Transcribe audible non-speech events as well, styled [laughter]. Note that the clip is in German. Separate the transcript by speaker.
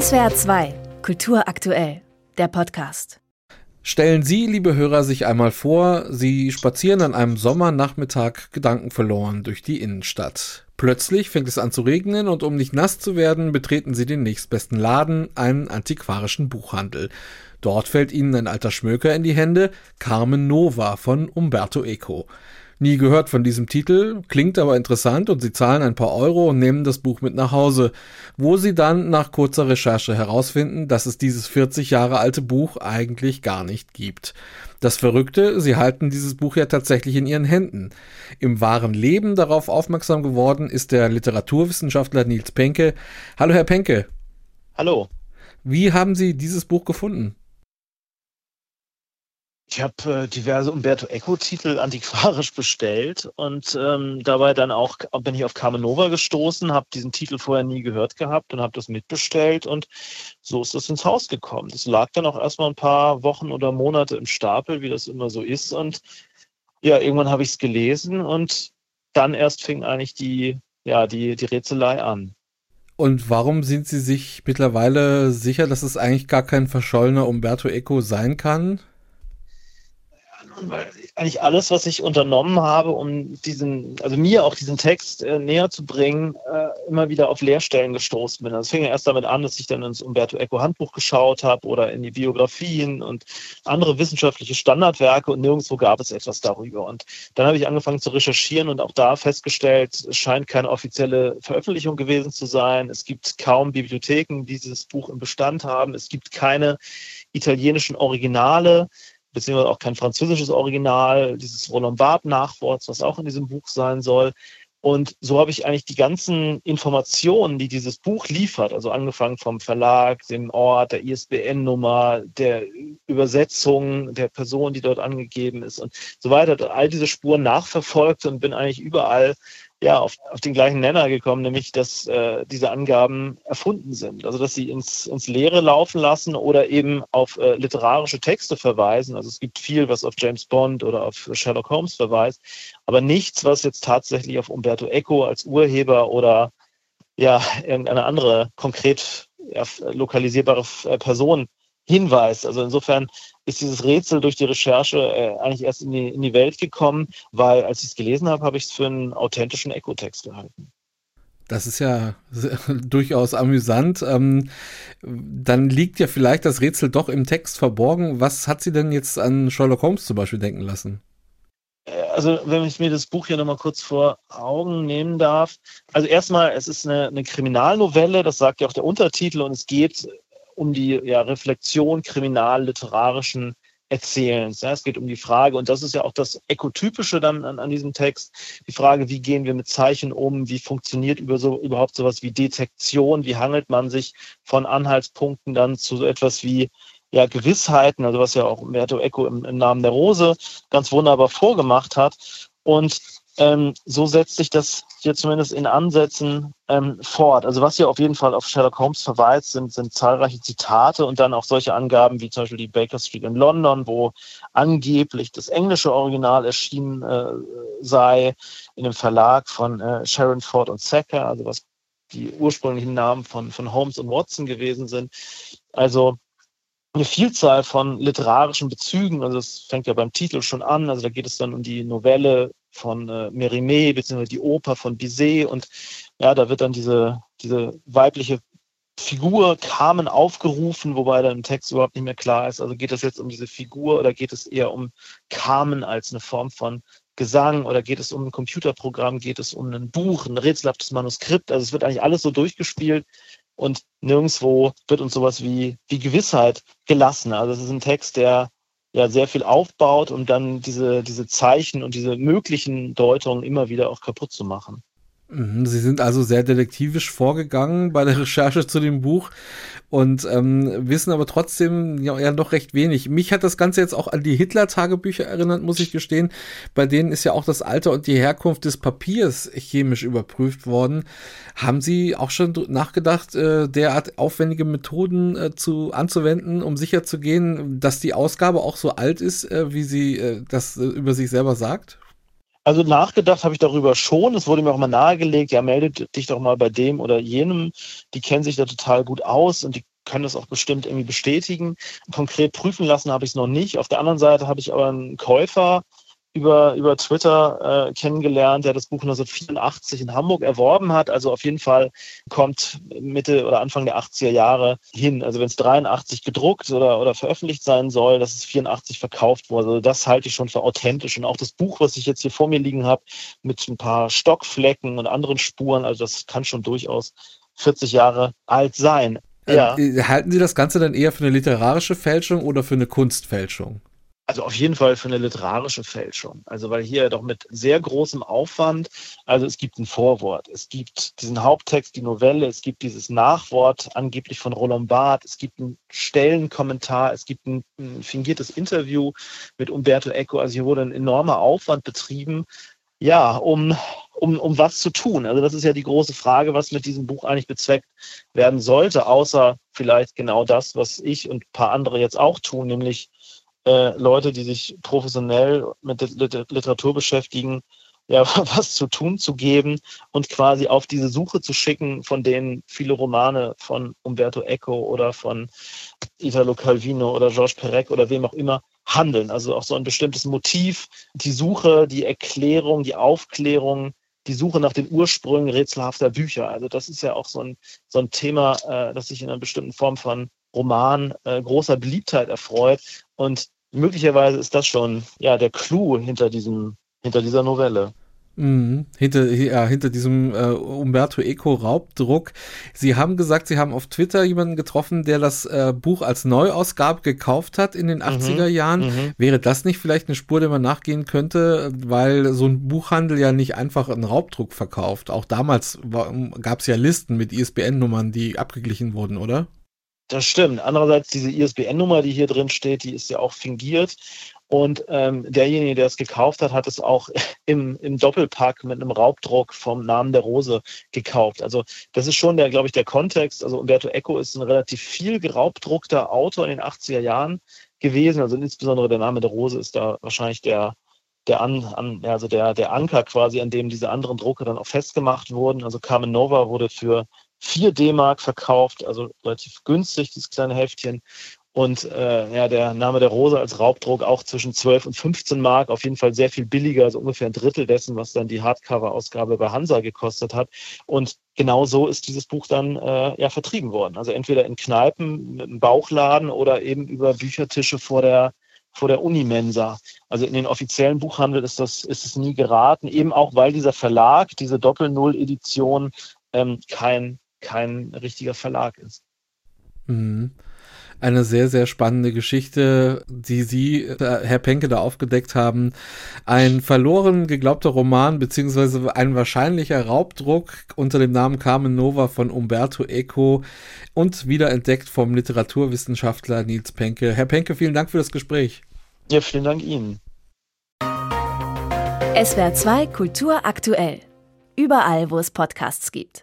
Speaker 1: SWR 2, Kultur aktuell, der Podcast.
Speaker 2: Stellen Sie, liebe Hörer, sich einmal vor, Sie spazieren an einem Sommernachmittag gedankenverloren durch die Innenstadt. Plötzlich fängt es an zu regnen und um nicht nass zu werden, betreten Sie den nächstbesten Laden, einen antiquarischen Buchhandel. Dort fällt Ihnen ein alter Schmöker in die Hände, Carmen Nova von Umberto Eco. Nie gehört von diesem Titel, klingt aber interessant und sie zahlen ein paar Euro und nehmen das Buch mit nach Hause, wo sie dann nach kurzer Recherche herausfinden, dass es dieses 40 Jahre alte Buch eigentlich gar nicht gibt. Das Verrückte, sie halten dieses Buch ja tatsächlich in ihren Händen. Im wahren Leben darauf aufmerksam geworden ist der Literaturwissenschaftler Nils Penke. Hallo Herr Penke.
Speaker 3: Hallo.
Speaker 2: Wie haben Sie dieses Buch gefunden?
Speaker 3: Ich habe äh, diverse Umberto Eco-Titel antiquarisch bestellt und ähm, dabei dann auch bin ich auf Carmen Nova gestoßen, habe diesen Titel vorher nie gehört gehabt und habe das mitbestellt und so ist das ins Haus gekommen. Das lag dann auch erstmal ein paar Wochen oder Monate im Stapel, wie das immer so ist und ja, irgendwann habe ich es gelesen und dann erst fing eigentlich die, ja, die, die Rätselei an.
Speaker 2: Und warum sind Sie sich mittlerweile sicher, dass es eigentlich gar kein verschollener Umberto Eco sein kann?
Speaker 3: Weil eigentlich alles, was ich unternommen habe, um diesen, also mir auch diesen Text äh, näher zu bringen, äh, immer wieder auf Leerstellen gestoßen bin. Das fing ja erst damit an, dass ich dann ins Umberto Eco Handbuch geschaut habe oder in die Biografien und andere wissenschaftliche Standardwerke und nirgendwo gab es etwas darüber. Und dann habe ich angefangen zu recherchieren und auch da festgestellt, es scheint keine offizielle Veröffentlichung gewesen zu sein. Es gibt kaum Bibliotheken, die dieses Buch im Bestand haben. Es gibt keine italienischen Originale beziehungsweise auch kein französisches Original, dieses Roland Barth-Nachworts, was auch in diesem Buch sein soll. Und so habe ich eigentlich die ganzen Informationen, die dieses Buch liefert, also angefangen vom Verlag, dem Ort, der ISBN-Nummer, der Übersetzung der Person, die dort angegeben ist und so weiter, all diese Spuren nachverfolgt und bin eigentlich überall ja, auf, auf den gleichen Nenner gekommen, nämlich dass äh, diese Angaben erfunden sind. Also dass sie ins, ins Leere laufen lassen oder eben auf äh, literarische Texte verweisen. Also es gibt viel, was auf James Bond oder auf Sherlock Holmes verweist, aber nichts, was jetzt tatsächlich auf Umberto Eco als Urheber oder ja, irgendeine andere konkret ja, lokalisierbare äh, Person hinweist. Also insofern ist dieses Rätsel durch die Recherche äh, eigentlich erst in die, in die Welt gekommen, weil als ich es gelesen habe, habe ich es für einen authentischen Echo-Text gehalten.
Speaker 2: Das ist ja [laughs] durchaus amüsant. Ähm, dann liegt ja vielleicht das Rätsel doch im Text verborgen. Was hat Sie denn jetzt an Sherlock Holmes zum Beispiel denken lassen?
Speaker 3: Äh, also, wenn ich mir das Buch hier nochmal kurz vor Augen nehmen darf. Also erstmal, es ist eine, eine Kriminalnovelle, das sagt ja auch der Untertitel, und es geht um die ja, Reflexion kriminal-literarischen Erzählens. Ja, es geht um die Frage, und das ist ja auch das Ekotypische dann an, an diesem Text, die Frage, wie gehen wir mit Zeichen um, wie funktioniert über so, überhaupt sowas wie Detektion, wie handelt man sich von Anhaltspunkten dann zu so etwas wie ja, Gewissheiten, also was ja auch Umberto Eco im, im Namen der Rose ganz wunderbar vorgemacht hat. Und ähm, so setzt sich das hier zumindest in Ansätzen ähm, fort. Also was hier auf jeden Fall auf Sherlock Holmes verweist, sind, sind zahlreiche Zitate und dann auch solche Angaben wie zum Beispiel die Baker Street in London, wo angeblich das englische Original erschienen äh, sei in dem Verlag von äh, Sharon Ford und Sacker, also was die ursprünglichen Namen von, von Holmes und Watson gewesen sind. Also eine Vielzahl von literarischen Bezügen, also das fängt ja beim Titel schon an, also da geht es dann um die Novelle von äh, Mérimée, beziehungsweise die Oper von Bizet. Und ja, da wird dann diese, diese weibliche Figur Carmen aufgerufen, wobei dann im Text überhaupt nicht mehr klar ist. Also geht es jetzt um diese Figur oder geht es eher um Carmen als eine Form von Gesang oder geht es um ein Computerprogramm, geht es um ein Buch, ein rätselhaftes Manuskript. Also es wird eigentlich alles so durchgespielt und nirgendwo wird uns sowas wie, wie Gewissheit gelassen. Also es ist ein Text, der ja sehr viel aufbaut, um dann diese, diese Zeichen und diese möglichen Deutungen immer wieder auch kaputt zu machen.
Speaker 2: Mhm, Sie sind also sehr detektivisch vorgegangen bei der Recherche zu dem Buch und ähm, wissen aber trotzdem ja, ja doch recht wenig. Mich hat das Ganze jetzt auch an die Hitler-Tagebücher erinnert, muss ich gestehen. Bei denen ist ja auch das Alter und die Herkunft des Papiers chemisch überprüft worden. Haben Sie auch schon nachgedacht, äh, derart aufwendige Methoden äh, zu anzuwenden, um sicherzugehen, dass die Ausgabe auch so alt ist, äh, wie sie äh, das äh, über sich selber sagt?
Speaker 3: Also nachgedacht habe ich darüber schon. Es wurde mir auch mal nahegelegt, ja, meldet dich doch mal bei dem oder jenem. Die kennen sich da total gut aus und die können das auch bestimmt irgendwie bestätigen. Konkret prüfen lassen habe ich es noch nicht. Auf der anderen Seite habe ich aber einen Käufer über, über Twitter äh, kennengelernt, der das Buch 1984 in Hamburg erworben hat. Also auf jeden Fall kommt Mitte oder Anfang der 80er Jahre hin. Also wenn es 83 gedruckt oder, oder veröffentlicht sein soll, dass es 84 verkauft wurde. Also das halte ich schon für authentisch. Und auch das Buch, was ich jetzt hier vor mir liegen habe, mit ein paar Stockflecken und anderen Spuren, also das kann schon durchaus 40 Jahre alt sein.
Speaker 2: Ja. Äh, halten Sie das Ganze dann eher für eine literarische Fälschung oder für eine Kunstfälschung?
Speaker 3: Also auf jeden Fall für eine literarische Fälschung. Also weil hier doch mit sehr großem Aufwand, also es gibt ein Vorwort, es gibt diesen Haupttext, die Novelle, es gibt dieses Nachwort angeblich von Roland Barth, es gibt einen Stellenkommentar, es gibt ein, ein fingiertes Interview mit Umberto Eco. Also hier wurde ein enormer Aufwand betrieben, ja, um, um, um was zu tun. Also das ist ja die große Frage, was mit diesem Buch eigentlich bezweckt werden sollte, außer vielleicht genau das, was ich und ein paar andere jetzt auch tun, nämlich äh, Leute, die sich professionell mit Literatur beschäftigen, ja, [laughs] was zu tun zu geben und quasi auf diese Suche zu schicken, von denen viele Romane von Umberto Eco oder von Italo Calvino oder Georges Perec oder wem auch immer handeln. Also auch so ein bestimmtes Motiv, die Suche, die Erklärung, die Aufklärung, die Suche nach den Ursprüngen rätselhafter Bücher. Also das ist ja auch so ein, so ein Thema, äh, das sich in einer bestimmten Form von Roman äh, großer Beliebtheit erfreut. Und möglicherweise ist das schon ja der Clou hinter diesem hinter dieser Novelle.
Speaker 2: Mhm. Hinter, ja, hinter diesem äh, Umberto Eco Raubdruck. Sie haben gesagt, Sie haben auf Twitter jemanden getroffen, der das äh, Buch als Neuausgabe gekauft hat in den 80er mhm. Jahren. Mhm. Wäre das nicht vielleicht eine Spur, der man nachgehen könnte, weil so ein Buchhandel ja nicht einfach einen Raubdruck verkauft. Auch damals gab es ja Listen mit ISBN-Nummern, die abgeglichen wurden, oder?
Speaker 3: Das stimmt. Andererseits, diese ISBN-Nummer, die hier drin steht, die ist ja auch fingiert. Und ähm, derjenige, der es gekauft hat, hat es auch [laughs] im, im Doppelpack mit einem Raubdruck vom Namen der Rose gekauft. Also das ist schon der, glaube ich, der Kontext. Also Umberto Eco ist ein relativ viel geraubdruckter Autor in den 80er Jahren gewesen. Also insbesondere der Name der Rose ist da wahrscheinlich der, der, an, an, also der, der Anker quasi, an dem diese anderen Drucke dann auch festgemacht wurden. Also Carmen Nova wurde für 4 D-Mark verkauft, also relativ günstig, dieses kleine Heftchen. Und äh, ja, der Name der Rose als Raubdruck auch zwischen 12 und 15 Mark, auf jeden Fall sehr viel billiger, also ungefähr ein Drittel dessen, was dann die Hardcover-Ausgabe bei Hansa gekostet hat. Und genau so ist dieses Buch dann äh, ja vertrieben worden. Also entweder in Kneipen, mit einem Bauchladen oder eben über Büchertische vor der vor der Unimensa. Also in den offiziellen Buchhandel ist das ist es nie geraten, eben auch weil dieser Verlag, diese Doppel-Null-Edition ähm, kein kein richtiger Verlag ist.
Speaker 2: Mhm eine sehr, sehr spannende Geschichte, die Sie, äh, Herr Penke, da aufgedeckt haben. Ein verloren geglaubter Roman, beziehungsweise ein wahrscheinlicher Raubdruck unter dem Namen Carmen Nova von Umberto Eco und wiederentdeckt vom Literaturwissenschaftler Nils Penke. Herr Penke, vielen Dank für das Gespräch.
Speaker 3: Ja, vielen Dank Ihnen.
Speaker 1: SWR 2 Kultur aktuell. Überall, wo es Podcasts gibt.